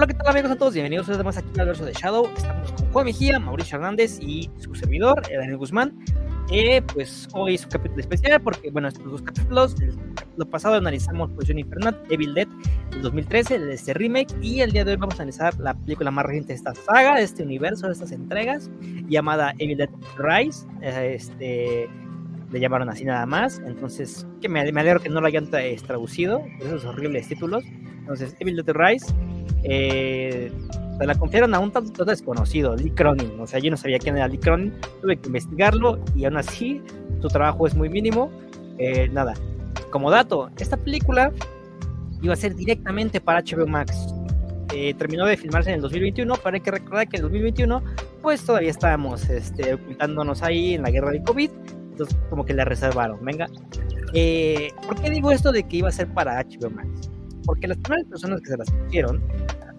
Hola, ¿qué tal amigos a todos? Bienvenidos a más aquí al verso de Shadow. Estamos con Juan Mejía, Mauricio Hernández y su servidor, Daniel Guzmán. Eh, pues hoy es un capítulo especial porque, bueno, estos dos capítulos, el capítulo pasado analizamos Posición Infernal, Evil Dead del 2013, de este remake, y el día de hoy vamos a analizar la película más reciente de esta saga, de este universo, de estas entregas, llamada Evil Dead Rise. Eh, este, le llamaron así nada más, entonces que me, me alegro que no lo hayan traducido, esos horribles títulos. Entonces, Evil Dead Rise eh, se la confiaron a un tanto desconocido, Lee Cronin. O sea, yo no sabía quién era Lee Cronin, tuve que investigarlo y aún así su trabajo es muy mínimo. Eh, nada, como dato, esta película iba a ser directamente para HBO Max. Eh, terminó de filmarse en el 2021, pero hay que recordar que en el 2021 pues todavía estábamos este, ocultándonos ahí en la guerra del COVID, entonces como que la reservaron, venga. Eh, ¿Por qué digo esto de que iba a ser para HBO Max? Porque las primeras personas que se las pusieron,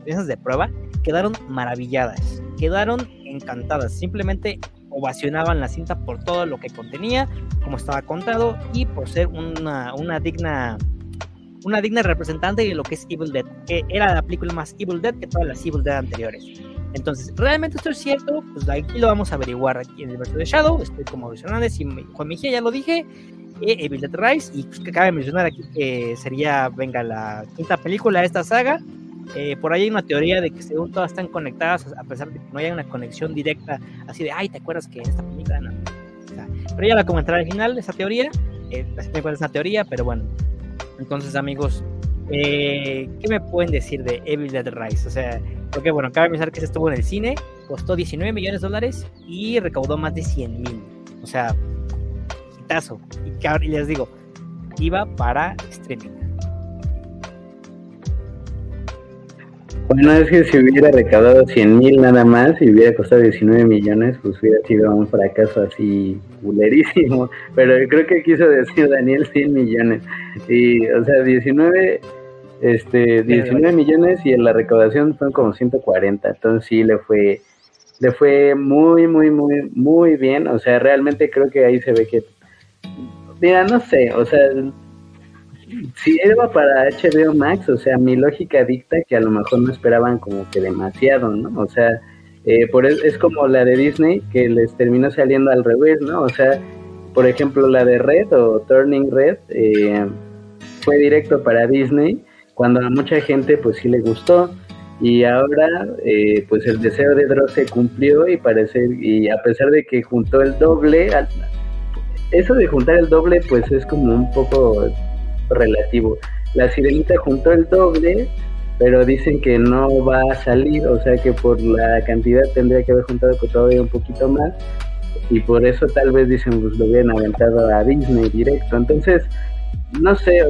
las de prueba, quedaron maravilladas, quedaron encantadas, simplemente ovacionaban la cinta por todo lo que contenía, como estaba contado y por ser una, una digna una digna representante de lo que es Evil Dead, que era la película más Evil Dead que todas las Evil Dead anteriores. Entonces, ¿realmente esto es cierto? Pues aquí lo vamos a averiguar aquí en el verso de Shadow. Estoy como Mauricio Hernández y Juan Mejía, ya lo dije. Evil Dead Rise. Y pues, que cabe mencionar aquí que sería, venga, la quinta película de esta saga. Eh, por ahí hay una teoría de que según todas están conectadas, a pesar de que no haya una conexión directa, así de, ay, ¿te acuerdas que esta película no? pero ya la comentaré al final, esa teoría. Eh, es una teoría, pero bueno. Entonces, amigos, eh, ¿qué me pueden decir de Evil Dead Rise? O sea, porque bueno, cabe mencionar que se estuvo en el cine, costó 19 millones de dólares y recaudó más de 100 mil. O sea, hitazo. Y, y les digo, iba para streaming. Bueno, es que si hubiera recaudado 100 mil nada más y hubiera costado 19 millones, pues hubiera sido un fracaso así bulerísimo. Pero creo que quiso decir Daniel 100 millones. Y, o sea, 19, este, 19 millones y en la recaudación fueron como 140. Entonces sí le fue, le fue muy, muy, muy, muy bien. O sea, realmente creo que ahí se ve que, mira, no sé, o sea, si era para HBO Max, o sea, mi lógica dicta que a lo mejor no esperaban como que demasiado, ¿no? O sea, eh, por es, como la de Disney que les terminó saliendo al revés, ¿no? O sea, por ejemplo, la de Red o Turning Red eh, fue directo para Disney cuando a mucha gente pues sí le gustó y ahora eh, pues el deseo de Dross se cumplió y parece y a pesar de que juntó el doble eso de juntar el doble pues es como un poco relativo. La sirenita juntó el doble, pero dicen que no va a salir, o sea que por la cantidad tendría que haber juntado todavía un poquito más, y por eso tal vez dicen pues lo hubieran aventado a Disney directo. Entonces, no sé,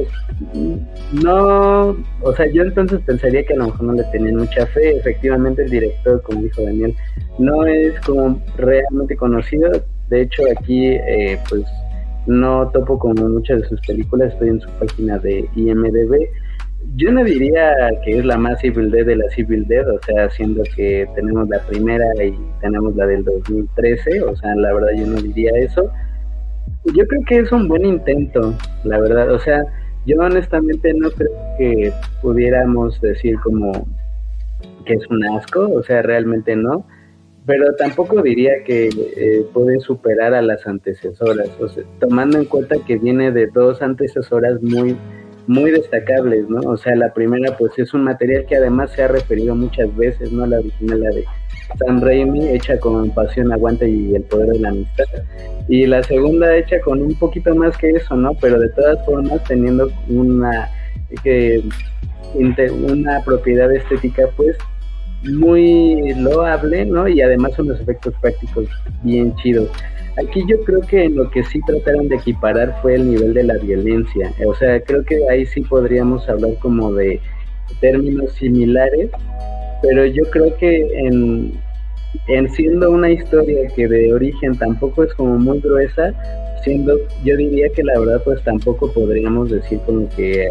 no, o sea, yo entonces pensaría que a lo mejor no le tenían mucha fe. Efectivamente, el director, como dijo Daniel, no es como realmente conocido. De hecho, aquí, eh, pues no topo como muchas de sus películas, estoy en su página de IMDB. Yo no diría que es la más Dead de las Evil Dead, o sea, siendo que tenemos la primera y tenemos la del 2013, o sea, la verdad yo no diría eso. Yo creo que es un buen intento, la verdad, o sea, yo honestamente no creo que pudiéramos decir como que es un asco, o sea, realmente no pero tampoco diría que eh, puede superar a las antecesoras, o sea, tomando en cuenta que viene de dos antecesoras muy muy destacables, ¿no? O sea, la primera pues es un material que además se ha referido muchas veces, ¿no? La original, de Sam Raimi, hecha con pasión, aguante y el poder de la amistad. Y la segunda hecha con un poquito más que eso, ¿no? Pero de todas formas teniendo una, que, una propiedad estética pues muy loable, ¿no? Y además unos efectos prácticos bien chidos. Aquí yo creo que en lo que sí trataron de equiparar fue el nivel de la violencia. O sea, creo que ahí sí podríamos hablar como de términos similares, pero yo creo que en, en siendo una historia que de origen tampoco es como muy gruesa, siendo, yo diría que la verdad pues tampoco podríamos decir como que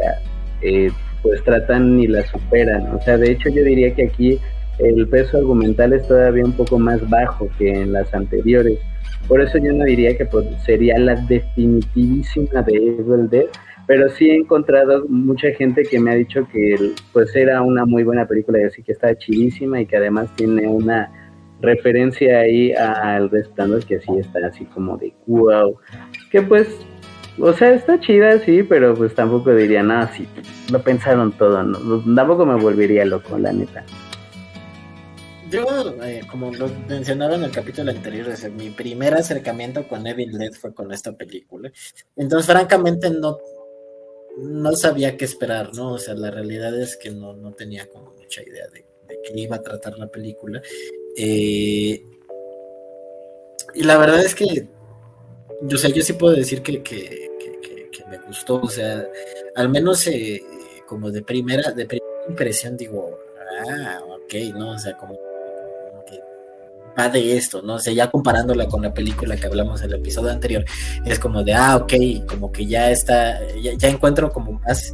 eh, pues tratan ni la superan. O sea, de hecho yo diría que aquí el peso argumental es todavía un poco más bajo que en las anteriores. Por eso yo no diría que pues, sería la definitivísima de Evil Dead, pero sí he encontrado mucha gente que me ha dicho que pues era una muy buena película y así que está chidísima y que además tiene una referencia ahí al resplandor que sí está así como de wow, que pues o sea, está chida, sí, pero pues tampoco diría, nada, sí, lo pensaron todo, ¿no? tampoco me volvería loco, la neta. Yo, eh, como lo mencionaba en el capítulo anterior, mi primer acercamiento con Evil Dead fue con esta película. Entonces, francamente, no, no sabía qué esperar, ¿no? O sea, la realidad es que no, no tenía como mucha idea de, de qué iba a tratar la película. Eh, y la verdad es que, o sea, yo sí puedo decir que, que, me gustó, o sea, al menos eh, como de primera, de primera impresión digo, ah, ok, ¿no? O sea, como, que va de esto, ¿no? O sea, ya comparándola con la película que hablamos en el episodio anterior, es como de, ah, ok, como que ya está, ya, encuentro como más,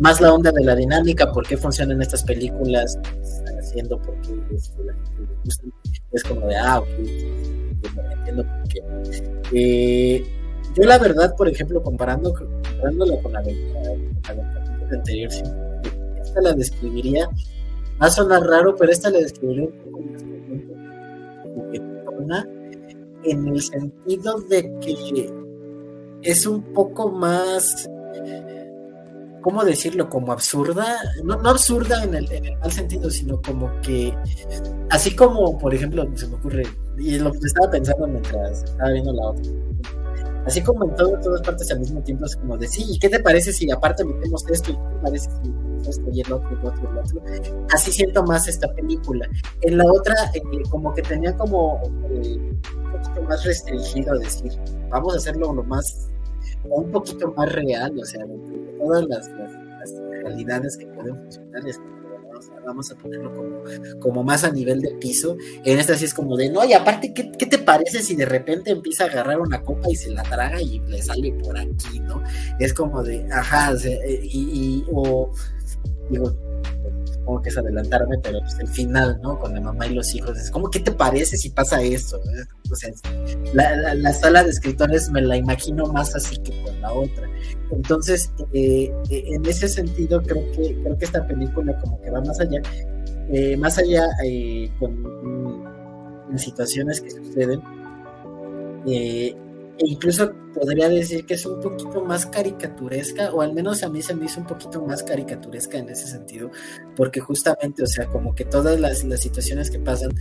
más la onda de la dinámica, por qué funcionan estas películas, están haciendo, por qué es como de, ah, ok, entiendo por qué. Eh, yo la verdad, por ejemplo, comparando, comparándola con la de la anterior, esta la describiría, va a sonar raro, pero esta la describiría un poco más en el sentido de que es un poco más ¿cómo decirlo? Como absurda, no, absurda en el, mal sentido, sino como que, así como, por ejemplo, se me ocurre, y lo que estaba pensando mientras estaba viendo la otra, así como en todas partes al mismo tiempo, es como de, ¿y qué te parece si aparte metemos esto? ¿Y qué te parece si metemos esto y el otro, y el otro, el otro? Así siento más esta película. En la otra, eh, como que tenía como eh, un poquito más restringido decir, vamos a hacerlo lo más un poquito más real, o sea, todas las, realidades que pueden funcionar, vamos a ponerlo como, como, más a nivel de piso. En esta sí es como de, no, y aparte, ¿qué, ¿qué, te parece si de repente empieza a agarrar una copa y se la traga y le sale por aquí, ¿no? Es como de, ajá, eh, y, y, o, digo, supongo que es adelantarme, pero pues el final, ¿no? Con la mamá y los hijos, es como, ¿qué te parece si pasa esto? O sea, la, sala de escritores me la imagino más así que con la otra. Entonces, eh, eh, en ese sentido, creo que, creo que esta película como que va más allá, eh, más allá con, en situaciones que suceden. E incluso podría decir que es un poquito más caricaturesca, o al menos a mí se me hizo un poquito más caricaturesca en ese sentido, porque justamente, o sea, como que todas las, situaciones que pasan,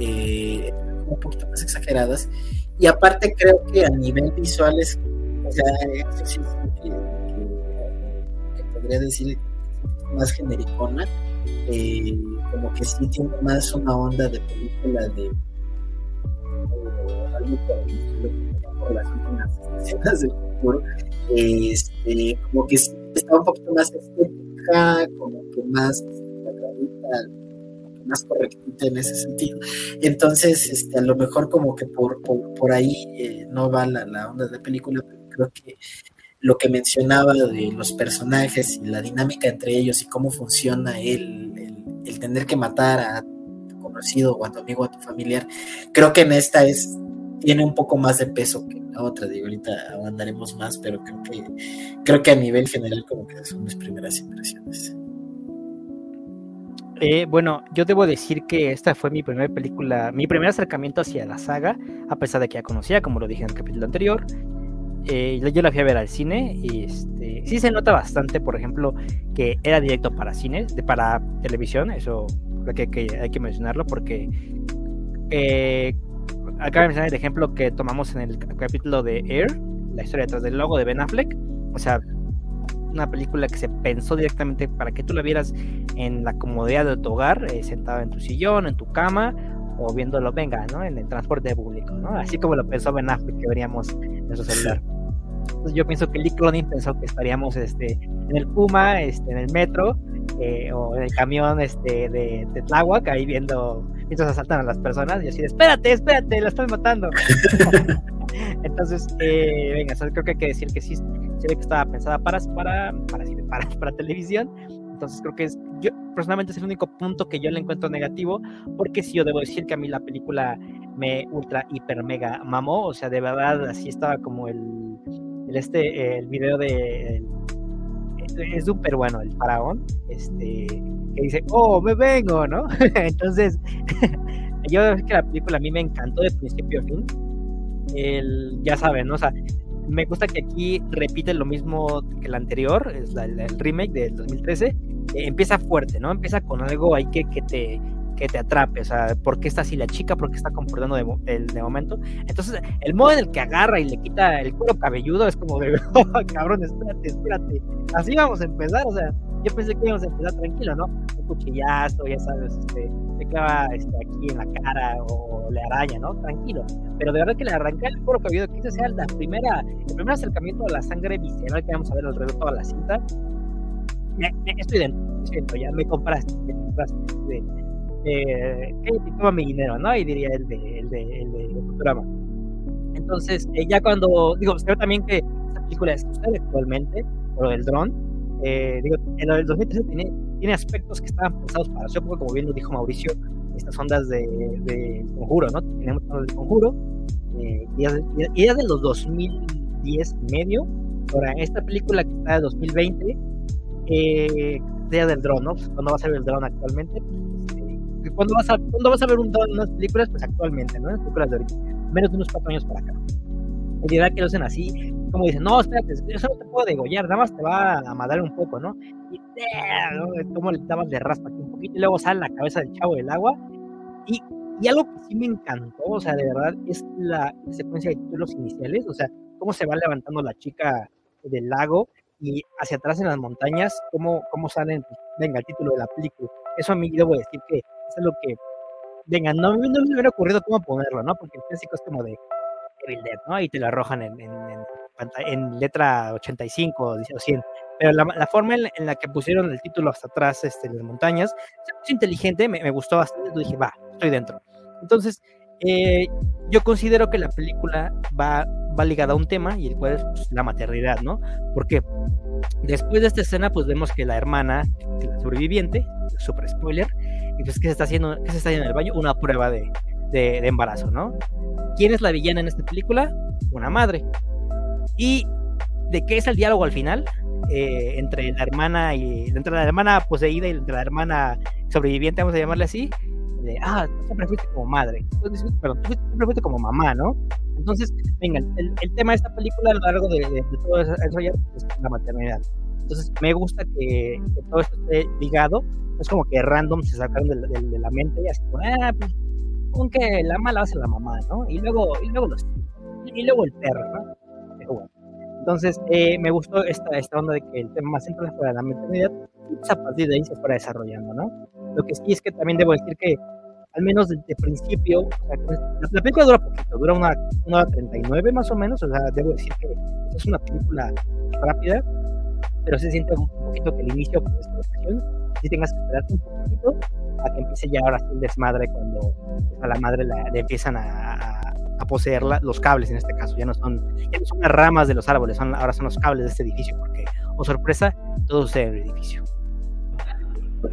eh, un poquito más exageradas, y aparte creo que a nivel visual es, o sea, sí, que, podría decir más genericona, eh, como que sí tiene más una onda de película de, este, como que está un poquito más estética, como que más más correctita en ese sentido. Entonces, este, a lo mejor como que por, por, ahí eh, no va la, la, onda de película, pero creo que lo que mencionaba de los personajes y la dinámica entre ellos y cómo funciona el, el, el tener que matar a conocido o a tu amigo o a tu familiar, creo que en esta es tiene un poco más de peso que la otra, digo, ahorita andaremos más, pero creo que, creo que a nivel general como que son mis primeras impresiones. Eh, bueno, yo debo decir que esta fue mi primera película, mi primer acercamiento hacia la saga, a pesar de que ya conocía, como lo dije en el capítulo anterior. Eh, yo la fui a ver al cine y este, sí se nota bastante, por ejemplo, que era directo para cine, para televisión, eso creo que, hay que mencionarlo porque eh, acaba de mencionar el ejemplo que tomamos en el capítulo de Air, la historia detrás del logo de Ben Affleck. O sea, una película que se pensó directamente para que tú la vieras en la comodidad de tu hogar, eh, sentado en tu sillón, en tu cama, o viéndolo, venga, ¿no? En el transporte público, ¿no? Así como lo pensó Ben Affleck que veríamos en su celular. Entonces yo pienso que Lee Cronin pensó que estaríamos este, en el Puma, este, en el metro, eh, o en el camión este, de, de Tláhuac, ahí viendo mientras asaltan a las personas y así de, espérate, espérate, la estoy matando. Entonces, eh, venga, creo que hay que decir que sí, se ve que estaba pensada para, para, para, para, para televisión. Entonces creo que es, yo personalmente es el único punto que yo le encuentro negativo, porque sí, yo debo decir que a mí la película me ultra, hiper, mega mamó, o sea, de verdad así estaba como el, el, este, el video de... es súper bueno, el faraón, este, que dice, oh, me vengo, ¿no? Entonces, yo que la película a mí me encantó de principio a. El, ya saben, ¿no? O sea, me gusta que aquí repite lo mismo que el anterior, es el, remake del 2013. Eh, empieza fuerte, ¿no? Empieza con algo ahí que, que te que te atrape, o sea, ¿por qué está así la chica? ¿Por qué está comportando de, de, momento? Entonces, el modo en el que agarra y le quita el culo cabelludo es como de, oh, cabrón, espérate, espérate, así vamos a empezar, o sea, yo pensé que íbamos a empezar tranquilo, ¿no? Un cuchillazo, ya sabes, este, se clava este, aquí en la cara o le araña, ¿no? Tranquilo. Pero de verdad que le arranca el cuero cabelludo, que esa sea la primera, el primer acercamiento a la sangre visceral que vamos a ver alrededor de toda la cinta. Me, estoy dentro, estoy dentro, ya me compraste, me compraste. De, eh, toma mi dinero, ¿no? Y diría el de, el de, el de, Futurama. Entonces, eh, ya cuando, digo, creo también que esta película es usted actualmente, por lo del dron, eh, digo, en el 2013 tiene, tiene aspectos que estaban pensados para su época, como bien lo dijo Mauricio, estas ondas de, de conjuro, ¿no? Tenemos ondas de conjuro, eh, y, ya, de los 2010 medio, ahora esta película que está de 2020, eh, sea del dron, ¿no? Pues, cuando va a ser el dron actualmente, cuando vas a, cuando vas a ver un unas películas, pues actualmente, ¿no? En películas de ahorita, menos de unos cuatro años para acá. La idea que lo hacen así, como dicen, no, espérate, eso no te puedo degollar, nada más te va a madar un poco, ¿no? Y ¿no? como le dabas de raspa aquí un poquito y luego sale la cabeza del chavo del agua. Y, y algo que sí me encantó, o sea, de verdad, es la, secuencia de títulos iniciales, o sea, cómo se va levantando la chica del lago y hacia atrás en las montañas, cómo, cómo salen, pues, venga, el título de la película. Eso a mí debo decir que es lo que, venga, no, no me hubiera ocurrido cómo ponerlo, ¿no? Porque el clásico es como de Evil Dead, ¿no? Y te lo arrojan en, en, en, letra 85 o 100. Pero la, la forma en, la que pusieron el título hasta atrás, este, en las montañas, es inteligente, me, me, gustó bastante. Entonces dije, va, estoy dentro. Entonces, eh, yo considero que la película va, va ligada a un tema y el cual es pues, la maternidad, ¿no? Porque después de esta escena, pues vemos que la hermana, la sobreviviente, super spoiler, y pues que se está haciendo, ¿qué se está haciendo en el baño? Una prueba de, de, de embarazo, ¿no? ¿Quién es la villana en esta película? Una madre. ¿Y de qué es el diálogo al final? Eh, entre la hermana y entre la hermana poseída y entre la hermana sobreviviente, vamos a llamarle así, de, ah, tú siempre fuiste como madre, Entonces, perdón, tú siempre fuiste como mamá, ¿no? Entonces, venga, el, el tema de esta película a lo largo de, de, todo eso es la maternidad. Entonces, me gusta que, que, todo esto esté ligado, es como que random se sacaron de, de, de la mente y así ah, pues, con que la mala hace la mamá, ¿no? Y luego, y luego los y luego el perro, ¿no? Pero bueno. Entonces, eh, me gustó esta, esta onda de que el tema más central fuera la maternidad y pues a partir de ahí se fuera desarrollando, ¿no? Lo que sí es que también debo decir que, al menos desde el principio, o sea, la, la, película dura poquito, dura una, una hora 39 más o menos, o sea, debo decir que es una película rápida, pero se siente un poquito que el inicio, pues, esta ocasión, si tengas que esperarte un poquito a que empiece ya ahora el desmadre cuando pues, a la madre la, le empiezan a, a a poseer la, los cables en este caso. Ya no, son, ya no son las ramas de los árboles, son, ahora son los cables de este edificio, porque, o oh, sorpresa, todo sucede en el edificio.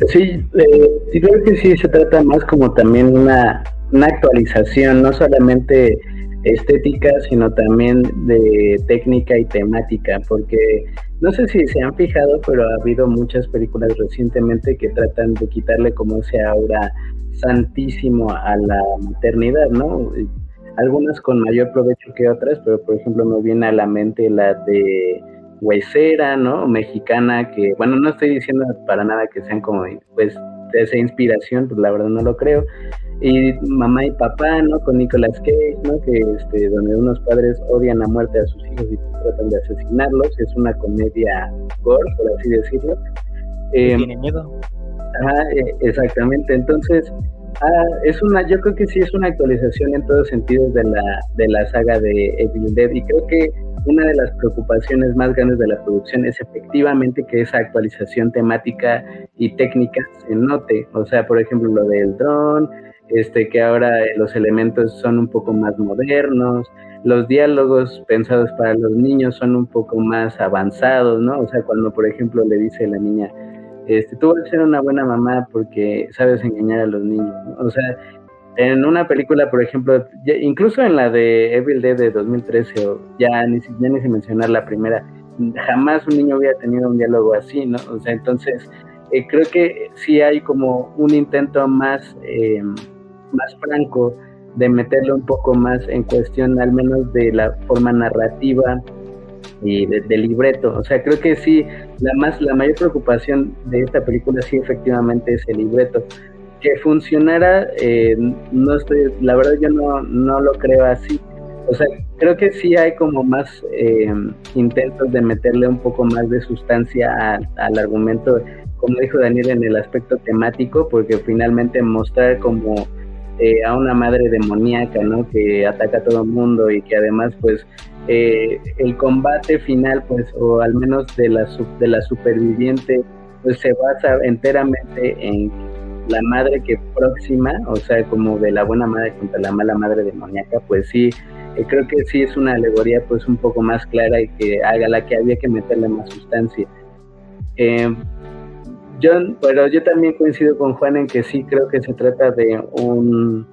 Sí, eh, creo que sí se trata más como también una, una actualización, no solamente estética, sino también de técnica y temática, porque no sé si se han fijado, pero ha habido muchas películas recientemente que tratan de quitarle como ese aura santísimo a la maternidad, ¿no? algunas con mayor provecho que otras, pero por ejemplo me viene a la mente la de Huesera, ¿no? Mexicana, que, bueno, no estoy diciendo para nada que sean como, pues, de esa inspiración, pues la verdad no lo creo. Y Mamá y Papá, ¿no? Con Nicolas Cage, ¿no? Que, este, donde unos padres odian a muerte a sus hijos y tratan de asesinarlos. Es una comedia gore, por así decirlo. Eh, ¿Tiene miedo? Ajá, eh, exactamente. Entonces, Ah, es una, yo creo que sí es una actualización en todos sentidos de la, de la saga de Evil Dead y creo que una de las preocupaciones más grandes de la producción es efectivamente que esa actualización temática y técnica se note, o sea, por ejemplo, lo del dron, este, que ahora los elementos son un poco más modernos, los diálogos pensados para los niños son un poco más avanzados, ¿no? O sea, cuando, por ejemplo, le dice la niña, este, tú vas a ser una buena mamá porque sabes engañar a los niños. O sea, en una película, por ejemplo, incluso en la de Evil Dead de 2013, o ya ni, ya ni se mencionar la primera, jamás un niño hubiera tenido un diálogo así, ¿no? O sea, entonces eh, creo que sí hay como un intento más, eh, más franco de meterle un poco más en cuestión, al menos de la forma narrativa y de, libreto. O sea, creo que sí, la más, la mayor preocupación de esta película sí efectivamente es el libreto. Que funcionara, eh, no estoy, la verdad yo no, no lo creo así. O sea, creo que sí hay como más eh, intentos de meterle un poco más de sustancia al argumento, como dijo Daniel, en el aspecto temático, porque finalmente mostrar como eh, a una madre demoníaca, ¿no? Que ataca a todo el mundo y que además, pues, eh, el combate final, pues, o al menos de la, de la superviviente, pues se basa enteramente en la madre que próxima, o sea, como de la buena madre contra la mala madre demoníaca, pues sí, eh, creo que sí es una alegoría pues un poco más clara y que haga la que había que meterle más sustancia. Eh, yo, pero yo también coincido con Juan en que sí creo que se trata de un,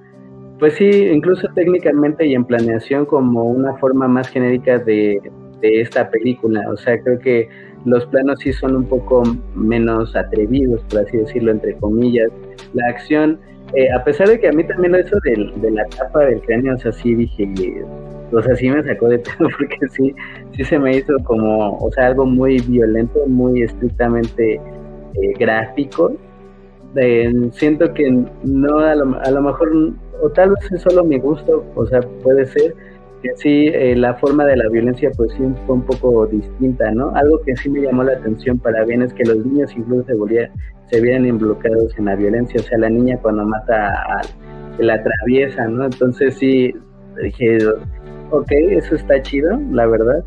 pues sí, incluso técnicamente y en planeación como una forma más genérica de, esta película. O sea, creo que los planos sí son un poco menos atrevidos, por así decirlo, entre comillas. La acción, eh, a pesar de que a mí también eso de, de la tapa del cráneo, o sea, sí dije, o sea, sí me sacó de todo porque sí, sí se me hizo como, o sea, algo muy violento, muy estrictamente eh, gráfico. siento que no, a lo, a lo, mejor, o tal vez es solo mi gusto, o sea, puede ser que sí, eh, la forma de la violencia pues sí fue un poco distinta, ¿no? Algo que sí me llamó la atención para bien es que los niños incluso se, volvían, se vieran involucrados en la violencia, o sea, la niña cuando mata a, la atraviesa, ¿no? Entonces sí, dije, ok, eso está chido, la verdad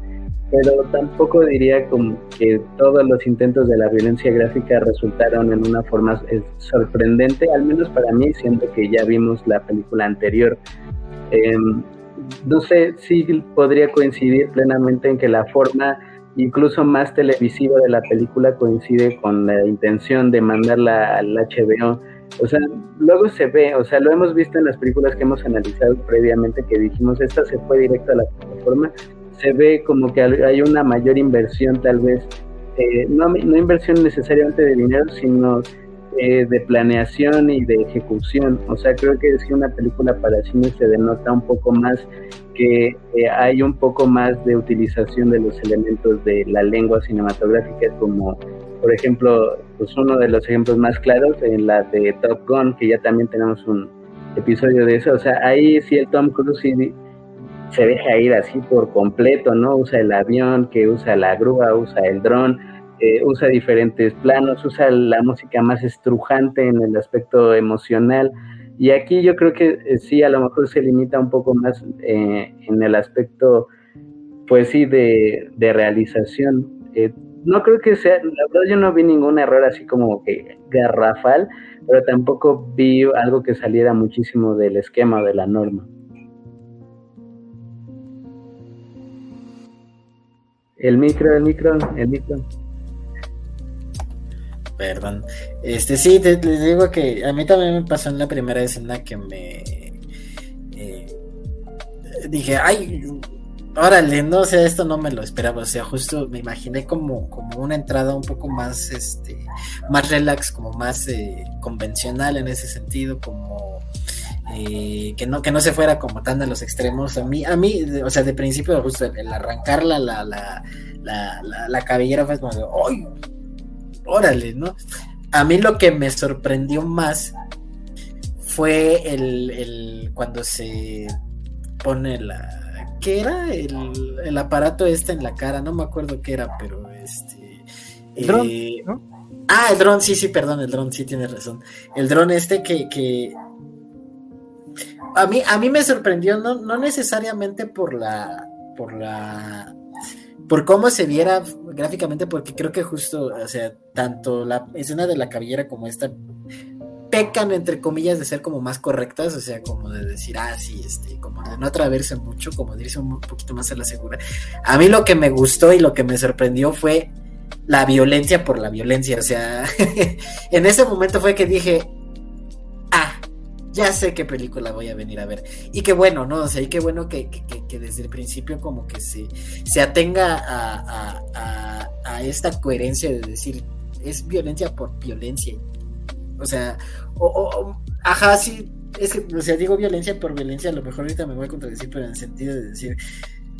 pero tampoco diría como que todos los intentos de la violencia gráfica resultaron en una forma sorprendente, al menos para mí, siento que ya vimos la película anterior. Em, no sé si podría coincidir plenamente en que la forma incluso más televisiva de la película coincide con la intención de mandarla al HBO. O sea, luego se ve, o sea, lo hemos visto en las películas que hemos analizado previamente que dijimos, esta se fue directo a la plataforma se ve como que hay una mayor inversión tal vez, eh, no, no, inversión necesariamente de dinero, sino eh, de planeación y de ejecución. O sea, creo que si una película para cine se denota un poco más que eh, hay un poco más de utilización de los elementos de la lengua cinematográfica como por ejemplo pues uno de los ejemplos más claros en la de Top Gun que ya también tenemos un episodio de eso o sea ahí sí el Tom Cruise se deja ir así por completo, ¿no? Usa el avión, que usa la grúa, usa el dron, eh, usa diferentes planos, usa la música más estrujante en el aspecto emocional. Y aquí yo creo que eh, sí, a lo mejor se limita un poco más eh, en el aspecto, pues sí, de, de realización. no creo que sea, la verdad yo no vi ningún error así como que garrafal, pero tampoco vi algo que saliera muchísimo del esquema de la norma. El micro, el micro, el micro. Perdón. Este sí, te, les digo que a mí también me pasó en la primera escena que me eh, dije, ay, órale, no, o sea, esto no me lo esperaba, o sea, justo me imaginé como, como una entrada un poco más, este, más relax, como más eh, convencional en ese sentido, como eh, que no que no se fuera como tan a los extremos a mí a mí o sea de principio justo el, arrancar la la, la, la, cabellera fue como de ¡ay! órale no a mí lo que me sorprendió más fue el, el cuando se pone la ¿qué era? El, el, aparato este en la cara no me acuerdo qué era pero este el dron, eh, ¿no? Ah, el dron, sí, sí, perdón, el dron, sí tiene razón. El dron este que, que a mí, a mí me sorprendió, no, no necesariamente por la, por la, por cómo se viera gráficamente, porque creo que justo, o sea, tanto la escena de la cabellera como esta pecan, entre comillas, de ser como más correctas, o sea, como de decir, ah, sí, este, como de no atreverse mucho, como de irse un poquito más a la segura. A mí lo que me gustó y lo que me sorprendió fue la violencia por la violencia, o sea, en ese momento fue que dije, ya sé qué película voy a venir a ver. Y qué bueno, ¿no? O sea, y qué bueno que, que, desde el principio como que se, se atenga a, a, a, esta coherencia de decir, es violencia por violencia. O sea, o, ajá, sí, es o sea, digo violencia por violencia, a lo mejor ahorita me voy a contradecir, pero en el sentido de decir,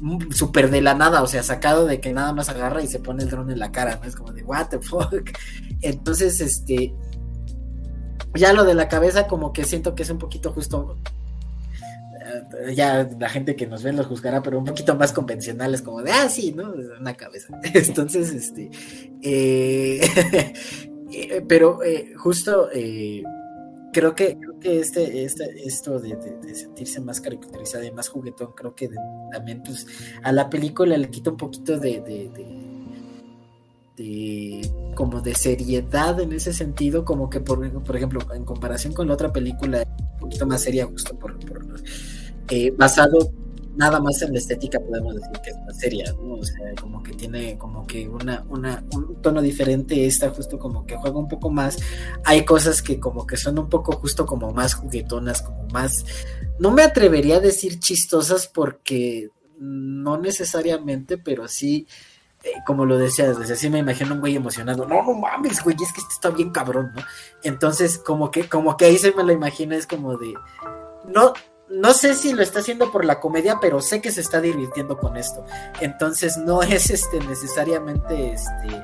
mm, súper de la nada, o sea, sacado de que nada más agarra y se pone el dron en la cara, ¿no? Es como de, what the fuck. Entonces, este, ya lo de la cabeza como que siento que es un poquito justo eh, ya la gente que nos ve los juzgará, pero un poquito más convencionales, como de, ah, sí, ¿no? Una cabeza. Entonces, este, eh, eh, pero justo creo que, creo que este, este, esto de, sentirse más caracterizado y más juguetón, creo que también, pues, a la película le quita un poquito de de como de seriedad en ese sentido, como que por, por ejemplo, en comparación con la otra película, un poquito más seria, justo por, eh, basado nada más en la estética, podemos decir que es más seria, ¿no? O sea, como que tiene como que una, una, un tono diferente, esta justo como que juega un poco más, hay cosas que como que son un poco justo como más juguetonas, como más, no me atrevería a decir chistosas porque no necesariamente, pero sí eh, como lo decías, desde así me imagino un güey emocionado, no, no mames, güey, es que este está bien cabrón, ¿no? Entonces, como que, como que ahí se me lo imagina, es como de, no, no sé si lo está haciendo por la comedia, pero sé que se está divirtiendo con esto. Entonces, no es este necesariamente este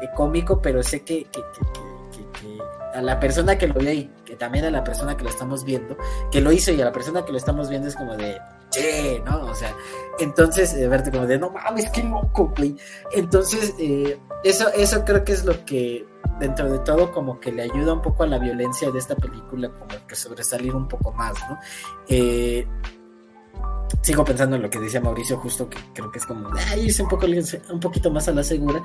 eh, cómico, pero sé que, que, que, a la persona que lo vio y que también a la persona que lo estamos viendo, que lo hizo y a la persona que lo estamos viendo es como de, che, ¿no? O sea, entonces, eh, verte como de, no mames, qué loco, güey. Entonces, eh, eso, eso creo que es lo que, dentro de todo, como que le ayuda un poco a la violencia de esta película, como que sobresalir un poco más, ¿no? Eh, sigo pensando en lo que decía Mauricio, justo que creo que es como, ay, irse un, poco, un poquito más a la segura.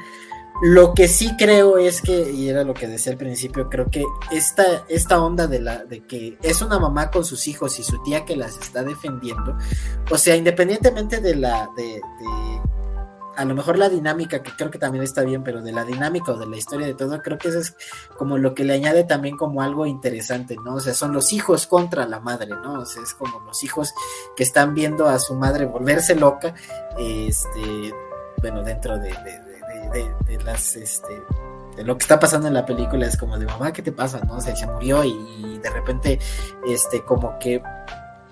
Lo que sí creo es que, y era lo que decía al principio, creo que esta, esta onda de la, de que es una mamá con sus hijos y su tía que las está defendiendo, o sea, independientemente de la, de, a lo mejor la dinámica, que creo que también está bien, pero de la dinámica o de la historia de todo, creo que eso es como lo que le añade también como algo interesante, ¿no? O sea, son los hijos contra la madre, ¿no? O sea, es como los hijos que están viendo a su madre volverse loca, este, bueno, dentro de de, las, este, de lo que está pasando en la película es como de mamá, ¿qué te pasa? ¿No? O sea, se murió y, de repente, este, como que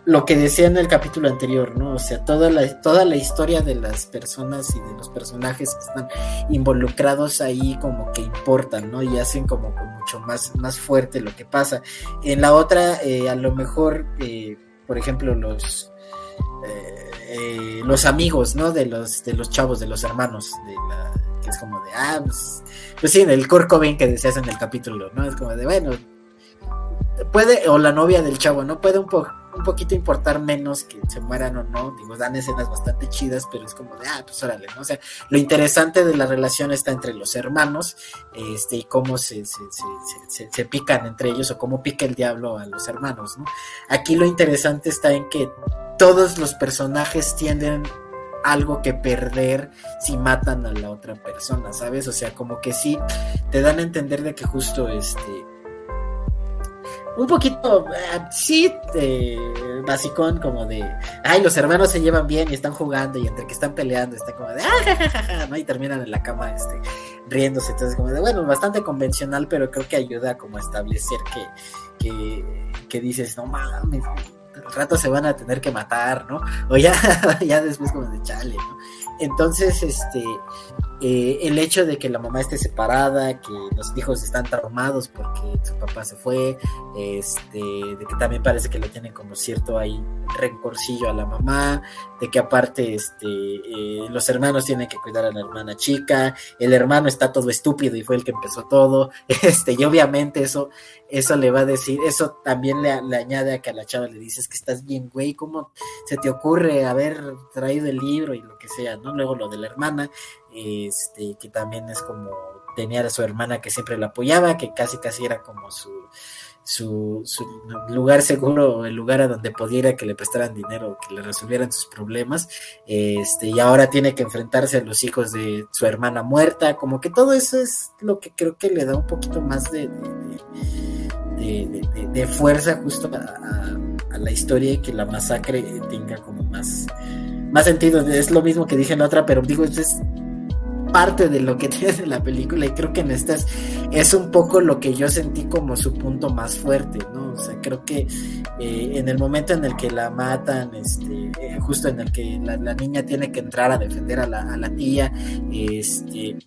lo que decía en el capítulo anterior, ¿no? O sea, toda la, toda la historia de las personas y de los personajes que están involucrados ahí como que importan, ¿no? Y hacen como mucho más, más fuerte lo que pasa. En la otra, eh, a lo mejor, eh, por ejemplo, los... Eh, los amigos, ¿no? De los, de los chavos, de los hermanos, de la, que es como de, ah, pues, pues sí, el Kurt que decías en el capítulo, ¿no? Es como de, bueno, puede, o la novia del chavo, ¿no? Puede un, po un poquito importar menos que se mueran o no, digo, dan escenas bastante chidas, pero es como de, ah, pues órale, ¿no? O sea, lo interesante de la relación está entre los hermanos, este, y cómo se, se, se, se pican entre ellos, o cómo pica el diablo a los hermanos, ¿no? Aquí lo interesante está en que todos los personajes tienden algo que perder si matan a la otra persona, ¿sabes? O sea, como que sí, te dan a entender de que justo este... Un poquito, eh, sí, de basicón, como de, ay, los hermanos se llevan bien y están jugando y entre que están peleando está como de, ah, ¿no? Y terminan en la cama, este, riéndose, entonces como de, bueno, bastante convencional, pero creo que ayuda como a establecer que, que, que dices, no mames, al rato se van a tener que matar, ¿no? O ya, ya después como de chale, ¿no? Entonces, este, eh, el hecho de que la mamá esté separada, que los hijos están traumados porque su papá se fue, este, de que también parece que le tienen como cierto ahí rencorcillo a la mamá, de que aparte este, eh, los hermanos tienen que cuidar a la hermana chica, el hermano está todo estúpido y fue el que empezó todo, este, y obviamente eso, eso le va a decir, eso también le, le añade a que a la chava le dices que estás bien, güey, ¿cómo se te ocurre haber traído el libro y lo que sea, ¿no? Luego lo de la hermana, este, que también es como tenía a su hermana que siempre la apoyaba, que casi casi era como su, su, lugar seguro, el lugar a donde pudiera que le prestaran dinero, que le resolvieran sus problemas, este, y ahora tiene que enfrentarse a los hijos de su hermana muerta, como que todo eso es lo que creo que le da un poquito más de, de, fuerza justo a, la historia y que la masacre tenga como más, más sentido. Es lo mismo que dije en la otra, pero digo, es parte de lo que tiene la película y creo que en esta es, un poco lo que yo sentí como su punto más fuerte, ¿no? O sea, creo que eh, en el momento en el que la matan, este, eh, justo en el que la, niña tiene que entrar a defender a la, a la tía, este,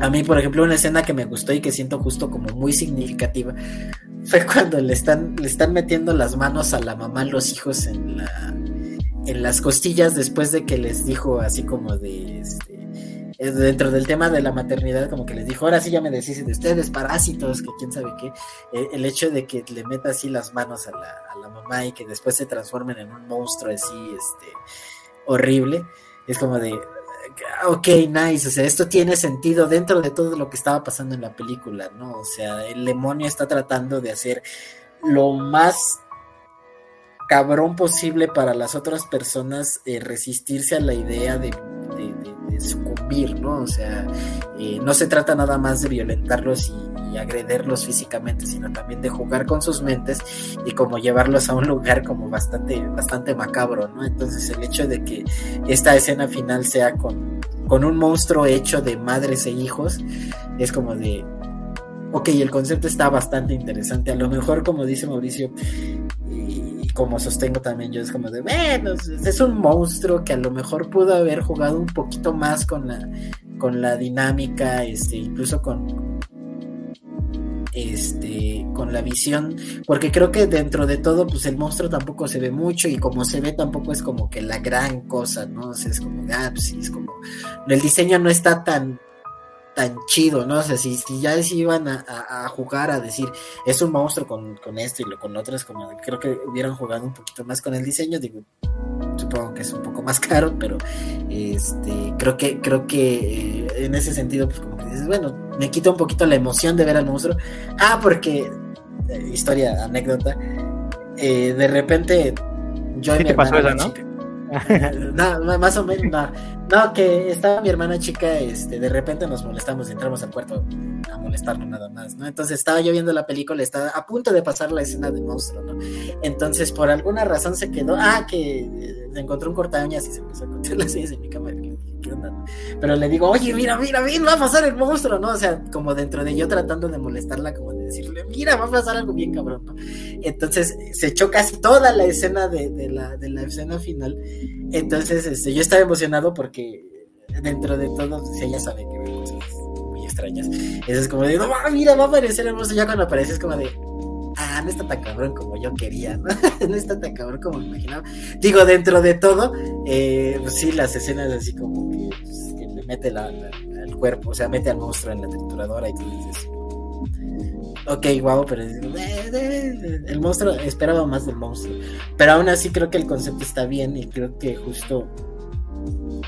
a mí, por ejemplo, una escena que me gustó y que siento justo como muy significativa fue cuando le están, le están metiendo las manos a la mamá, los hijos en la en las costillas después de que les dijo así como de este, eh, dentro del tema de la maternidad, como que les dijo, ahora sí ya me decís de ustedes, parásitos, que quién sabe qué, eh, el hecho de que le meta así las manos a la, a la, mamá y que después se transformen en un monstruo así, este, horrible, es como de, ok, nice, o sea, esto tiene sentido dentro de todo lo que estaba pasando en la película, ¿no? O sea, el demonio está tratando de hacer lo más cabrón posible para las otras personas eh, resistirse a la idea de, sucumbir, ¿no? O sea, eh, no se trata nada más de violentarlos y, y, agrederlos físicamente, sino también de jugar con sus mentes y como llevarlos a un lugar como bastante, bastante macabro, ¿no? Entonces el hecho de que esta escena final sea con, con un monstruo hecho de madres e hijos, es como de, ok, el concepto está bastante interesante. A lo mejor, como dice Mauricio, como sostengo también yo, es como de, bueno, es un monstruo que a lo mejor pudo haber jugado un poquito más con la, con la dinámica, este, incluso con este con la visión porque creo que dentro de todo pues el monstruo tampoco se ve mucho y como se ve tampoco es como que la gran cosa no o sea, es como ah pues es como el diseño no está tan tan chido, ¿no? O sea, si, si ya se iban a, jugar a decir, es un monstruo con, con esto y lo con otras, como creo que hubieran jugado un poquito más con el diseño, digo, supongo que es un poco más caro, pero este creo que, creo que eh, en ese sentido, pues como que dices, bueno, me quita un poquito la emoción de ver al monstruo. Ah, porque, eh, historia, anécdota, eh, de repente yo y mi pasó ¿no? no, más o menos, no. que estaba mi hermana chica, este, de repente nos molestamos, entramos al cuarto a molestarnos nada más, ¿no? Entonces estaba yo viendo la película, estaba a punto de pasar la escena del monstruo, ¿no? Entonces por alguna razón se quedó, ah, que eh, encontró un cortañas y se empezó a contar las sillas en mi cámara. Pero le digo, oye, mira, mira, mira, va a pasar el monstruo, ¿no? O sea, como dentro de yo tratando de molestarla, como decirle, mira, va a pasar algo bien cabrón, ¿no? Entonces se echó casi toda la escena de, la, de la escena final. Entonces este, yo estaba emocionado porque dentro de todo, pues, ella sabe que ve cosas muy extrañas. Eso es como de, no, mira, va a aparecer monstruo. Ya cuando aparece es como de, ah, no está tan cabrón como yo quería, ¿no? no está tan cabrón como me imaginaba. Digo, dentro de todo, eh, pues sí, las escenas así como que, pues, le mete la, el cuerpo, o sea, mete al monstruo en la trituradora y tú dices, ok, guau, pero el monstruo, esperaba más del monstruo. Pero aún así creo que el concepto está bien y creo que justo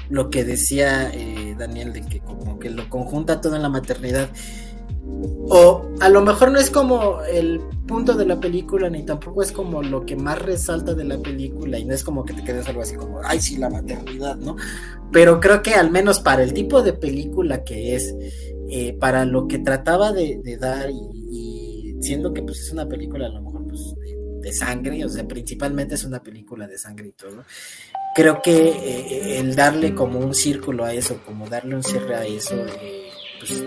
lo que decía eh, Daniel de que como que lo conjunta todo en la maternidad o a lo mejor no es como el punto de la película, ni tampoco es como lo que más resalta de la película, y no es como que te quedes algo así como, ay, sí, la maternidad, ¿no? Pero creo que al menos para el tipo de película que es, eh, para lo que trataba de, dar, y, siendo que pues es una película a lo mejor pues, de, sangre, o sea, principalmente es una película de sangre y todo, creo que eh, el darle como un círculo a eso, como darle un cierre a eso, eh, pues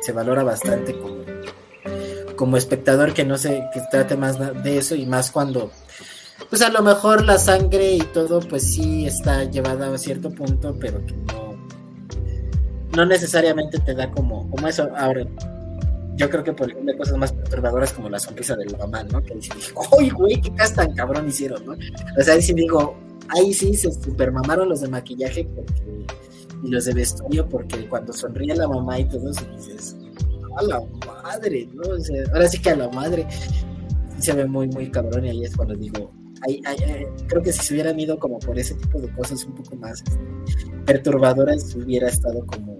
se valora bastante como, como espectador que no se que trate más de eso y más cuando pues a lo mejor la sangre y todo pues sí está llevada a cierto punto pero que no no necesariamente te da como como eso. Ahora yo creo que por ejemplo hay cosas más perturbadoras como la sonrisa de la mamá, ¿no? Que dice, ¡ay, güey, qué cas tan cabrón hicieron, ¿no? O sea, ahí sí digo, ahí sí se supermamaron los de maquillaje porque y los de vestuario, porque cuando sonríe la mamá y todo eso, dices, a la madre, ¿no? O sea, ahora sí que a la madre se ve muy, muy cabrón y ahí es cuando digo, creo que si se hubieran ido como por ese tipo de cosas un poco más perturbadoras, hubiera estado como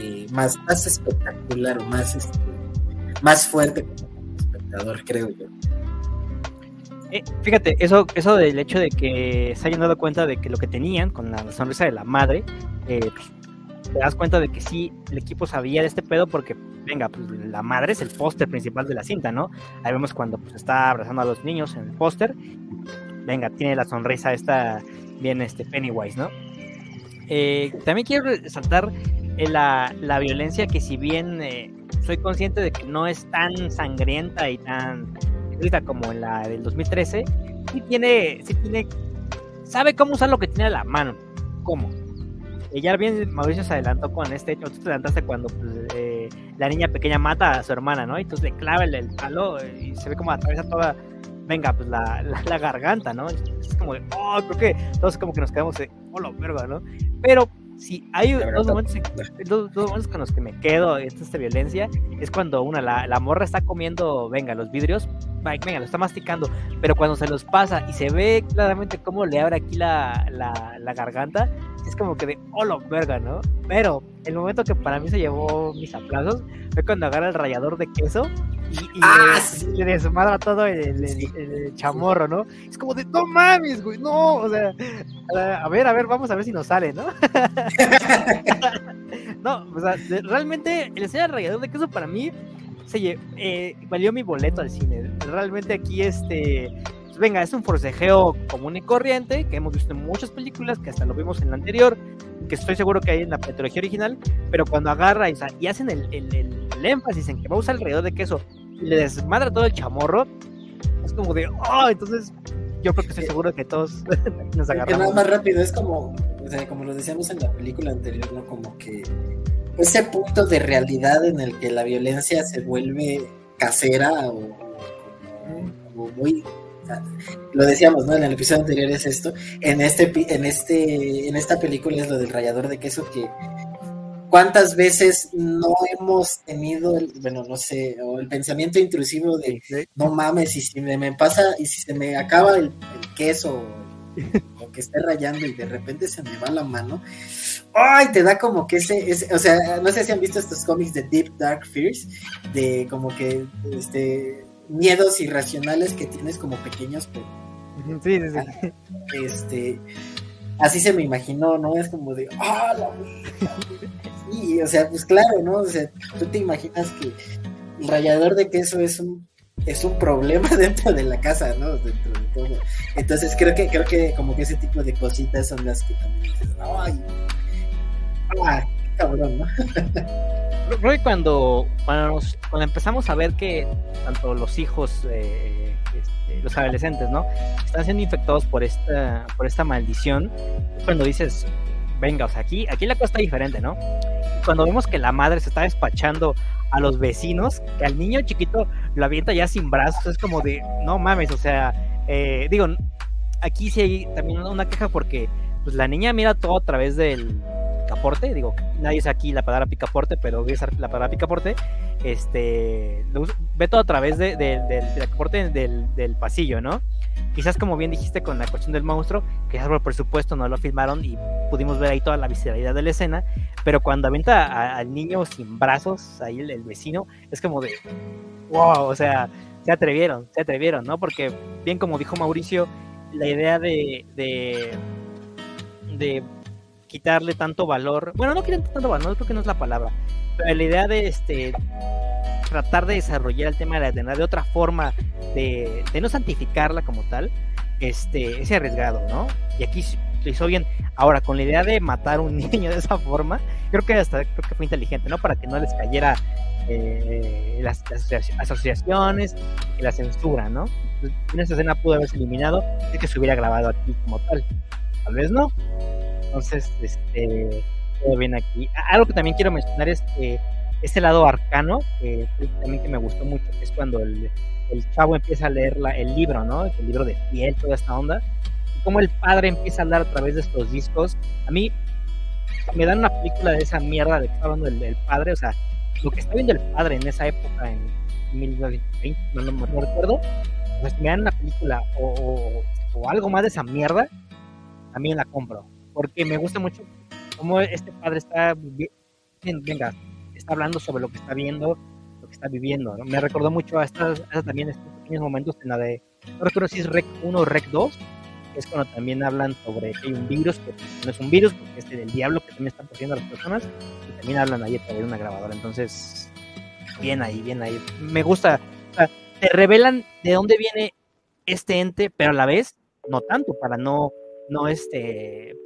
eh, más, más espectacular o más, este, más fuerte como espectador, creo yo. Eh, fíjate, eso, eso del hecho de que se hayan dado cuenta de que lo que tenían con la sonrisa de la madre, eh, te das cuenta de que sí, el equipo sabía de este pedo porque, venga, pues la madre es el póster principal de la cinta, ¿no? Ahí vemos cuando pues, está abrazando a los niños en el póster. Venga, tiene la sonrisa esta bien este Pennywise, ¿no? Eh, también quiero resaltar la, la, violencia que si bien eh, soy consciente de que no es tan sangrienta y tan como en la del 2013, sí tiene, sí tiene, sabe cómo usar lo que tiene a la mano. ¿Cómo? Y ya bien Mauricio se adelantó con este hecho, tú te adelantaste cuando pues, eh, la niña pequeña mata a su hermana, ¿no? Y entonces le clava el, palo y se ve como atraviesa toda, venga, pues la, la, garganta, ¿no? Es como de, oh, creo que todos como que nos quedamos de, oh, lo verga, ¿no? Pero si hay dos momentos, dos, momentos, con los que me quedo en esta violencia, es cuando una, la, la morra está comiendo, venga, los vidrios, venga, lo está masticando, pero cuando se los pasa y se ve claramente cómo le abre aquí la, la, garganta, es como que de, oh, lo verga, ¿no? Pero el momento que para mí se llevó mis aplausos fue cuando agarra el rallador de queso y, ah, le, desmadra todo el, chamorro, ¿no? Es como de, no mames, güey, no, o sea, a ver, a ver, vamos a ver si nos sale, ¿no? no, o sea, realmente el del rallador de queso para mí se eh, valió mi boleto al cine. Realmente aquí este pues venga, es un forcejeo común y corriente que hemos visto en muchas películas, que hasta lo vimos en la anterior, que estoy seguro que hay en la trilogía original, pero cuando agarra y, hacen el, énfasis en que va a usar alrededor de queso y le desmadra todo el chamorro, es como de, oh, entonces yo creo que estoy seguro que todos nos agarramos. Que nada más rápido, es como, o sea, como lo decíamos en la película anterior, ¿no? Como que ese punto de realidad en el que la violencia se vuelve casera o, muy lo decíamos, ¿no? En el episodio anterior es esto. En este, en este, en esta película es lo del rallador de queso que cuántas veces no hemos tenido el, bueno, no sé, o el pensamiento intrusivo de no mames, y si me, pasa, y si se me acaba el, el queso o que esté rayando y de repente se me va la mano, ¡ay! Te da como que ese, o sea, no sé si han visto estos cómics de Deep Dark Fears, de como que este miedos irracionales que tienes como pequeños, pero, sí, sí, sí. Este, así se me imaginó, ¿no? Es como de, ¡ah, la Sí, o sea, pues claro, ¿no? O sea, tú te imaginas que el rallador de queso es un es un problema dentro de la casa, ¿no? Dentro de todo. Entonces creo que creo que como que ese tipo de cositas son las que también ay, ah, cabrón, ¿no? Que cuando, cuando, empezamos a ver que tanto los hijos, eh, este, los adolescentes, ¿no? Están siendo infectados por esta, por esta maldición, cuando dices, venga, o sea, aquí, aquí la cosa está diferente, ¿no? Cuando vemos que la madre se está despachando a los vecinos, que al niño chiquito lo avienta ya sin brazos, es como de, no mames, o sea, eh, digo, aquí sí hay también una queja porque pues la niña mira todo a través del picaporte, digo, nadie dice aquí la palabra picaporte, pero voy a usar la palabra picaporte, este, ve todo a través de, del picaporte del, del pasillo, ¿no? Quizás como bien dijiste con la cuestión del monstruo, quizás por presupuesto no lo filmaron y pudimos ver ahí toda la visceralidad de la escena, pero cuando avienta al niño sin brazos, ahí el, vecino, es como de, wow, o sea, se atrevieron, se atrevieron, ¿no? Porque bien como dijo Mauricio, la idea de, de, de quitarle tanto valor, bueno, no quieren tanto valor, creo que no es la palabra, pero la idea de este tratar de desarrollar el tema de la eternidad de otra forma, de, no santificarla como tal, este, es arriesgado, ¿no? Y aquí lo hizo bien. Ahora, con la idea de matar a un niño de esa forma, creo que hasta creo que fue inteligente, ¿no? Para que no les cayera eh, las, asociaciones y la censura, ¿no? en esa escena pudo haberse eliminado y que se hubiera grabado aquí como tal. Tal vez no. Entonces, este, todo bien aquí. Algo que también quiero mencionar es que ese lado arcano, que también que me gustó mucho, que es cuando el, el chavo empieza a leer la, el libro, ¿no? El libro de piel, toda esta onda. Y cómo el padre empieza a hablar a través de estos discos. A mí me dan una película de esa mierda de que está hablando el, padre, o sea, lo que está viendo el padre en esa época, en 1920, no, no, no recuerdo, pues me dan una película o, o, algo más de esa mierda, también la compro. Porque me gusta mucho cómo este padre está, venga, está hablando sobre lo que está viendo, lo que está viviendo. Me recordó mucho a estas, también estos pequeños momentos en la de, no recuerdo si es Rec 1 o Rec 2, es cuando también hablan sobre que hay un virus, que no es un virus, porque es del diablo que también está poseyendo a las personas, y también hablan ahí a través de una grabadora. Entonces, bien ahí, bien ahí. Me gusta, o sea, te revelan de dónde viene este ente, pero a la vez no tanto, para no, no este,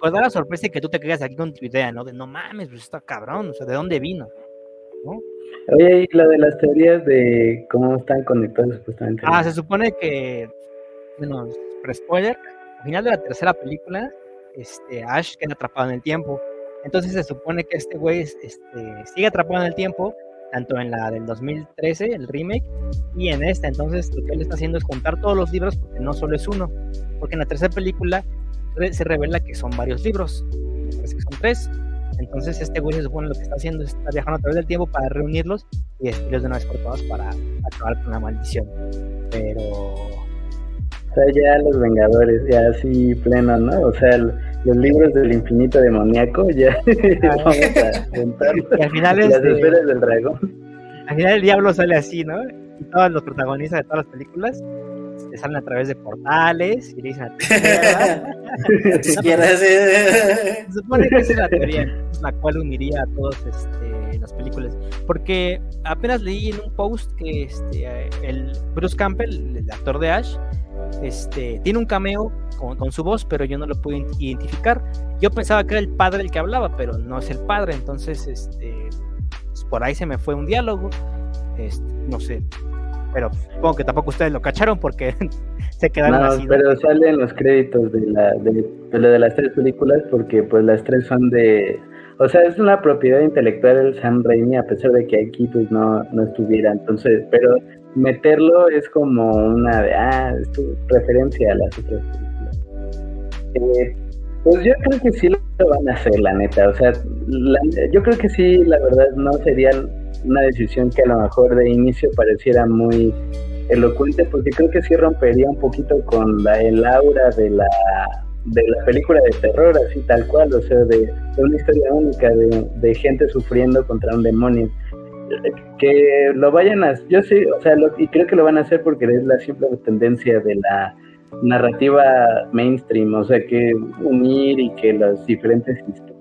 pues da la sorpresa que tú te quedas aquí con tu idea, ¿no? De no mames, pues está cabrón, o sea, ¿de dónde vino? ¿No? Oye, y lo de las teorías de cómo están conectados supuestamente. Ah, se supone que, bueno, spoiler, al final de la tercera película, este, Ash queda atrapado en el tiempo. Entonces se supone que este güey este, sigue atrapado en el tiempo, tanto en la del 2013, el remake, y en esta. Entonces lo que él está haciendo es contar todos los libros, porque no solo es uno. Porque en la tercera película se revela que son varios libros, me parece que son tres. Entonces este güey se supone lo que está haciendo es está viajando a través del tiempo para reunirlos y destruirlos de una vez por todas para acabar con la maldición. Pero... O sea, ya los Vengadores, ya así pleno, ¿no? O sea, los libros del infinito demoníaco, ya vamos a. Y al final Las esferas del dragón. Al final el diablo sale así, ¿no? Y todos los protagonistas de todas las películas te salen a través de portales y le dicen a ti Se supone que esa es la teoría, la cual uniría a todas este, las películas. Porque apenas leí en un post que este, el Bruce Campbell, el actor de Ash, este, tiene un cameo con, con, su voz, pero yo no lo pude identificar. Yo pensaba que era el padre el que hablaba, pero no es el padre, entonces este, pues, por ahí se me fue un diálogo. Este, no sé, pero supongo que tampoco ustedes lo cacharon porque se quedaron no, así. Pero salen los créditos de, la, de, de, las tres películas porque pues las tres son de... O sea, es una propiedad intelectual del Sam Raimi a pesar de que aquí pues no, no estuviera. Entonces, pero meterlo es como una de, ah, es tu referencia a las otras películas. Eh, pues yo creo que sí lo van a hacer, la neta. O sea, yo creo que sí, la verdad, no sería una decisión que a lo mejor de inicio pareciera muy elocuente, porque creo que sí rompería un poquito con la, el aura de la, de la película de terror, así tal cual, o sea, de, una historia única de, de, gente sufriendo contra un demonio. Que lo vayan a, yo sí, o sea, y creo que lo van a hacer porque es la simple tendencia de la narrativa mainstream, o sea, que unir y que las diferentes historias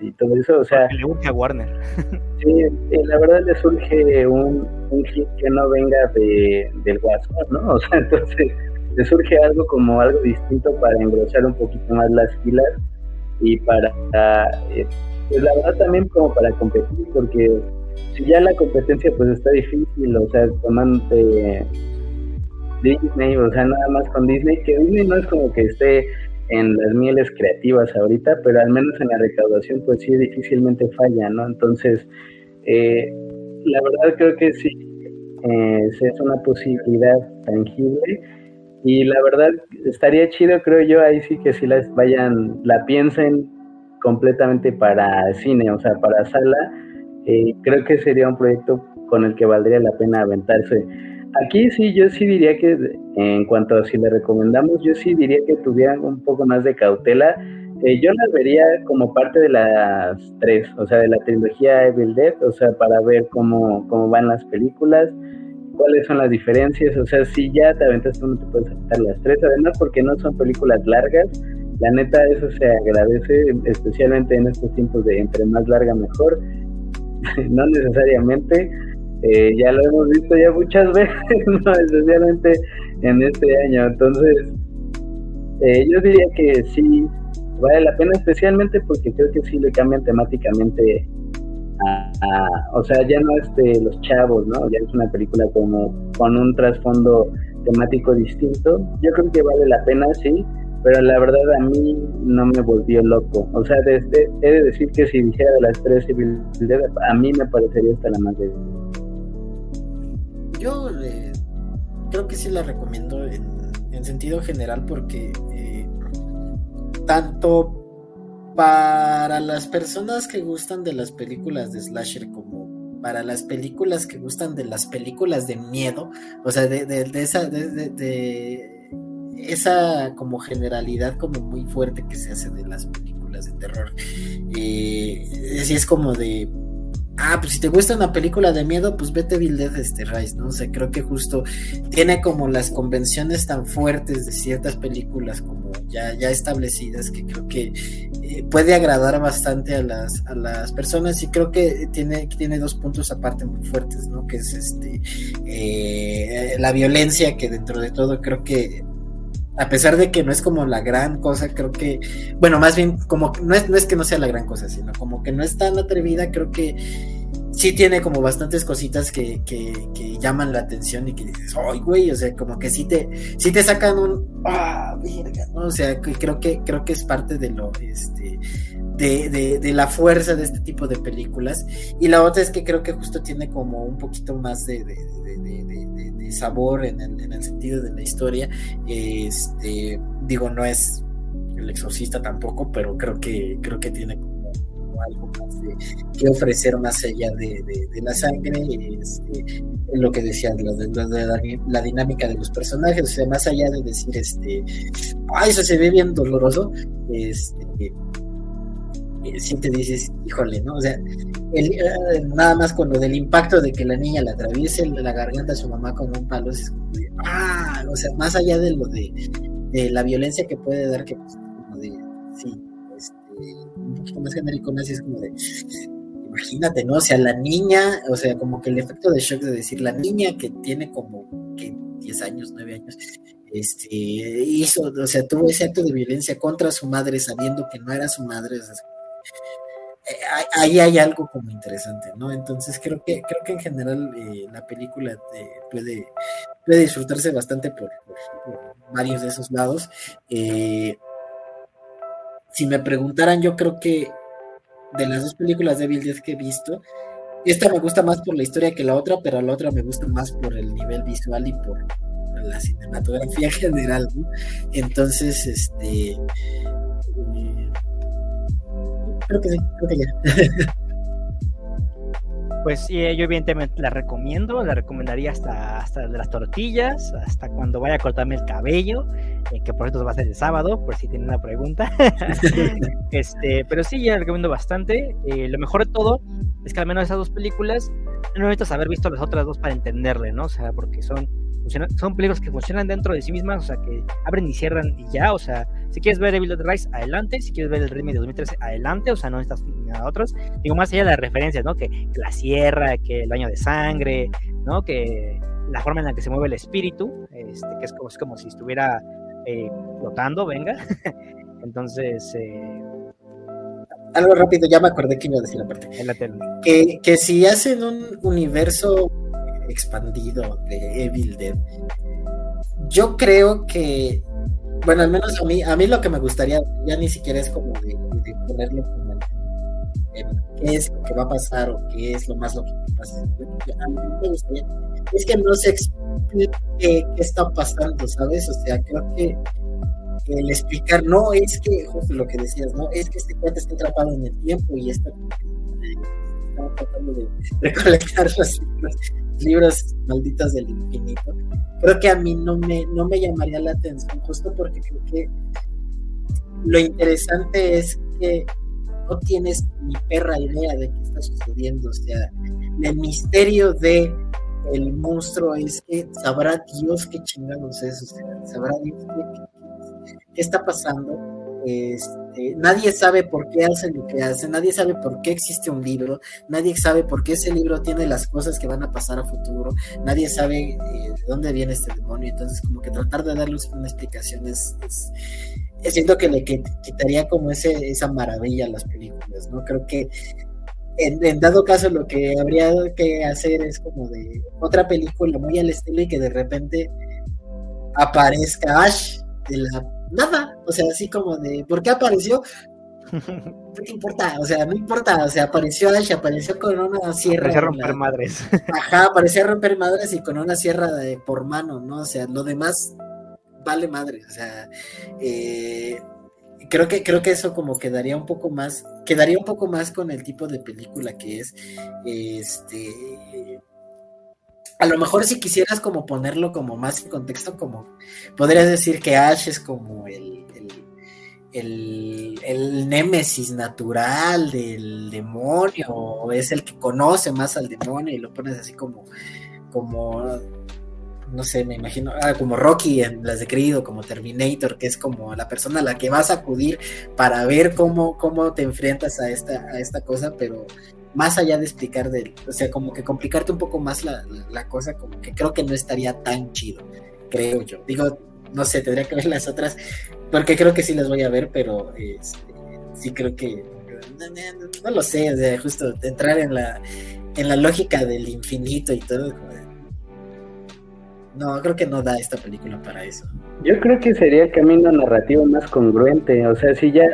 y todo eso, o sea... Le urge a Warner. sí, la verdad le surge un, un hit que no venga de, del WhatsApp, ¿no? O sea, entonces le surge algo como algo distinto para engrosar un poquito más las filas y para, eh, pues la verdad también como para competir, porque si ya la competencia pues está difícil, o sea, tomando Disney, o sea, nada más con Disney, que Disney no es como que esté en las mieles creativas ahorita, pero al menos en la recaudación pues sí difícilmente falla, ¿no? Entonces, eh, la verdad creo que sí eh, es una posibilidad tangible y la verdad estaría chido, creo yo, ahí sí que si las vayan, la piensen completamente para cine, o sea, para sala, eh, creo que sería un proyecto con el que valdría la pena aventarse. Aquí sí, yo sí diría que en cuanto a si le recomendamos, yo sí diría que tuvieran un poco más de cautela. Eh, yo las vería como parte de las tres, o sea, de la trilogía Evil Dead, o sea, para ver cómo, cómo van las películas, cuáles son las diferencias, o sea, si ya te aventas tú no te puedes aventar las tres, además porque no son películas largas, la neta eso se agradece, especialmente en estos tiempos de entre más larga mejor, no necesariamente, eh, ya lo hemos visto ya muchas veces, no especialmente en este año. Entonces, eh, yo diría que sí vale la pena, especialmente porque creo que sí le cambian temáticamente a, o sea, ya no es de los chavos, ¿no? Ya es una película como con un trasfondo temático distinto. Yo creo que vale la pena, sí, pero la verdad a mí no me volvió loco. O sea, desde, he de decir que si dijera de las tres a mí me parecería esta la más débil yo eh, creo que sí la recomiendo en, sentido general porque eh, tanto para las personas que gustan de las películas de slasher como para las películas que gustan de las películas de miedo, o sea, de, esa de, esa como generalidad como muy fuerte que se hace de las películas de terror. Eh, es como de ah, pues si te gusta una película de miedo, pues vete Bill Dead este Rise, ¿no? O sea, creo que justo tiene como las convenciones tan fuertes de ciertas películas como ya, ya establecidas que creo que eh, puede agradar bastante a las, a las personas y creo que tiene, tiene dos puntos aparte muy fuertes, ¿no? Que es este eh, la violencia que dentro de todo creo que a pesar de que no es como la gran cosa, creo que, bueno, más bien como no es, no es que no sea la gran cosa, sino como que no es tan atrevida, creo que sí tiene como bastantes cositas que, que, llaman la atención y que dices, ¡ay, güey! O sea, como que sí te, sí te sacan un, ¡ah, verga! O sea, creo que, creo que es parte de lo, este, de, de, de, la fuerza de este tipo de películas. Y la otra es que creo que justo tiene como un poquito más de, de sabor en el, en el, sentido de la historia. Este, digo, no es el exorcista tampoco, pero creo que, creo que tiene como, algo más de, que ofrecer más allá de, la sangre, este, lo que decía, lo de, la, dinámica de los personajes, o sea, más allá de decir, este, ay, eso se ve bien doloroso, este, si te dices, híjole, ¿no? O sea, eh, nada más con lo del impacto de que la niña le atraviese la garganta a su mamá con un palo, es como de, ah, o sea, más allá de lo de, la violencia que puede dar, que pues, como de, sí, este, un poquito más genérico, así es como de, imagínate, ¿no? O sea, la niña, o sea, como que el efecto de shock de decir, la niña que tiene como que 10 años, 9 años, este, hizo, o sea, tuvo ese acto de violencia contra su madre sabiendo que no era su madre, o sea, ahí hay algo como interesante, ¿no? Entonces creo que creo que en general eh, la película eh, puede, puede disfrutarse bastante por, varios de esos lados. si me preguntaran, yo creo que de las dos películas de Bill que he visto, esta me gusta más por la historia que la otra, pero la otra me gusta más por el nivel visual y por la cinematografía general, ¿no? Entonces, este creo que sí, creo que ya. Pues sí, yo evidentemente la recomiendo, la recomendaría hasta, hasta de las tortillas, hasta cuando vaya a cortarme el cabello, eh, que por cierto va a ser el sábado, por si tienen una pregunta. este, pero sí, ya la recomiendo bastante. Eh, lo mejor de todo es que al menos esas dos películas no necesitas haber visto las otras dos para entenderle, ¿no? O sea, porque son son películas que funcionan dentro de sí mismas, o sea, que abren y cierran y ya, o sea, si quieres ver Evil Dead Rise, adelante, si quieres ver el remake de 2013, adelante, o sea, no necesitas nada otros. Digo, más allá de las referencias, ¿no? Que, la sierra, que el baño de sangre, ¿no? Que la forma en la que se mueve el espíritu, este, que es como, es como si estuviera eh, flotando, venga. Entonces, eh, algo rápido, ya me acordé que iba a decir la parte. Que, que si hacen un universo expandido de Evil Dead. Yo creo que, bueno, al menos a mí, a mí lo que me gustaría, ya ni siquiera es como de, ponerlo como qué es lo que va a pasar o qué es lo más lógico que pasa. A mí me gustaría, es que no se explique qué está pasando, ¿sabes? O sea, creo que el explicar, no es que, justo lo que decías, no, es que este cuento está atrapado en el tiempo y está tratando de recolectar los libros, malditos del infinito. Creo que a mí no me, no me llamaría la atención, justo porque creo que lo interesante es que no tienes ni perra idea de qué está sucediendo. O sea, el misterio de el monstruo es que sabrá Dios qué chingados es, o sea, sabrá Dios qué, qué está pasando este, nadie sabe por qué hace lo que hace, nadie sabe por qué existe un libro, nadie sabe por qué ese libro tiene las cosas que van a pasar a futuro, nadie sabe eh, de dónde viene este demonio, entonces como que tratar de darles una explicación es, siento que le quitaría como ese, esa maravilla a las películas, ¿no? Creo que en, dado caso lo que habría que hacer es como de otra película muy al estilo y que de repente aparezca Ash de la nada, o sea, así como de, ¿por qué apareció? ¿Qué importa? O sea, no importa, o sea, apareció Ash, apareció con una sierra. Parecía romper madres. Ajá, parecía romper madres y con una sierra de por mano, ¿no? O sea, lo demás vale madre, o sea, eh, creo que creo que eso como quedaría un poco más, quedaría un poco más con el tipo de película que es, este, a lo mejor si quisieras como ponerlo como más en contexto, como podrías decir que Ash es como el, el, el némesis natural del demonio, o es el que conoce más al demonio y lo pones así como, como no sé, me imagino, ah, como Rocky en las de Creed como Terminator, que es como la persona a la que vas a acudir para ver cómo, cómo te enfrentas a esta, a esta cosa, pero más allá de explicar, de, o sea, como que complicarte un poco más la, la, cosa, como que creo que no estaría tan chido, creo yo. Digo, no sé, tendría que ver las otras, porque creo que sí las voy a ver, pero este, sí creo que, no, lo sé, o sea, justo entrar en la, en la lógica del infinito y todo, no, creo que no da esta película para eso. Yo creo que sería el camino narrativo más congruente, o sea, si ya,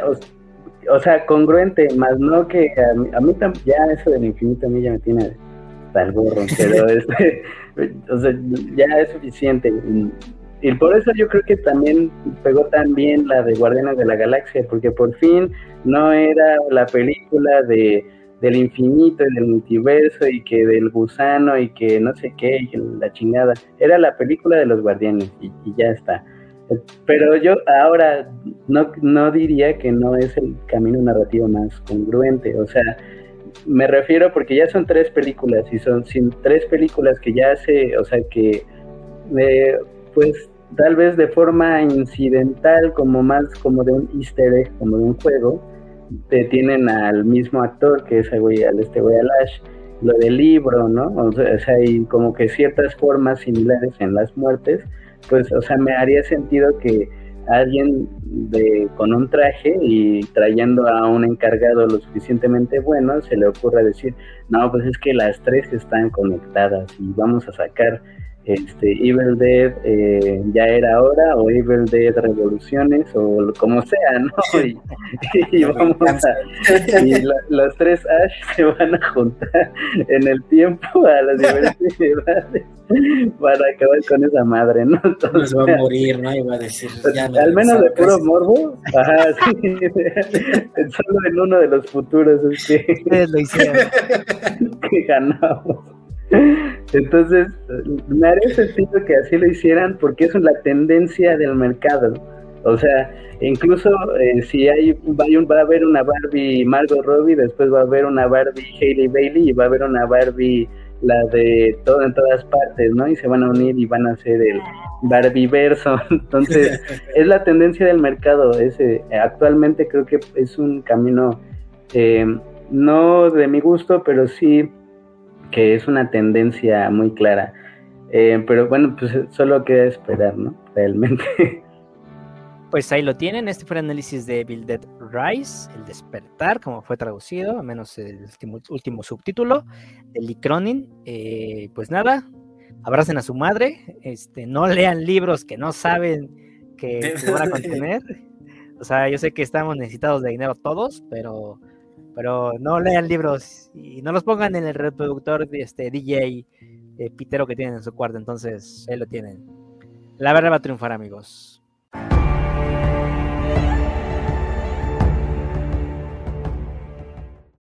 o sea, congruente, más no que a mí, ya eso del infinito a mí ya me tiene tal gorro, pero este, o sea, ya es suficiente. Y por eso yo creo que también pegó tan bien la de Guardianes de la Galaxia, porque por fin no era la película de del infinito y del multiverso y que del gusano y que no sé qué y la chingada. Era la película de los guardianes y ya está. Pero yo ahora no, no diría que no es el camino narrativo más congruente, o sea, me refiero porque ya son tres películas y son sin tres películas que ya hace, o sea, que eh, pues tal vez de forma incidental, como más como de un easter egg, como de un juego, te tienen al mismo actor que es güey, al este güey Alash, lo del libro, ¿no? O sea, hay como que ciertas formas similares en las muertes pues, o sea, me haría sentido que alguien de, con un traje y trayendo a un encargado lo suficientemente bueno, se le ocurra decir, no, pues es que las tres están conectadas y vamos a sacar este Evil Dead eh, ya era hora o Evil Dead Revoluciones o como sea, ¿no? Y, vamos a, y los tres Ash se van a juntar en el tiempo a las diferentes edades para acabar con esa madre, ¿no? Entonces, va a morir, ¿no? Iba a decir. al menos de puro morbo, ajá, sí, solo en uno de los futuros es que, lo hicieron. que ganamos. Entonces, me haría sentido que así lo hicieran porque es la tendencia del mercado. O sea, incluso eh, si hay, va a haber una Barbie Margot Robbie, después va a haber una Barbie Hailey Bailey y va a haber una Barbie la de todo en todas partes, ¿no? Y se van a unir y van a hacer el Barbie verso. Entonces, es la tendencia del mercado. Ese, actualmente creo que es un camino eh, no de mi gusto, pero sí que es una tendencia muy clara. Eh, pero bueno, pues solo queda esperar, ¿no? Realmente. Pues ahí lo tienen. Este fue el análisis de Bill Dead Rise, el despertar, como fue traducido, a menos el último, subtítulo, de Lee Cronin. Eh, pues nada, abracen a su madre, este, no lean libros que no saben que van a contener. O sea, yo sé que estamos necesitados de dinero todos, pero pero no lean libros y no los pongan en el reproductor de este DJ eh, pitero que tienen en su cuarto, entonces ahí lo tienen. La verdad va a triunfar, amigos.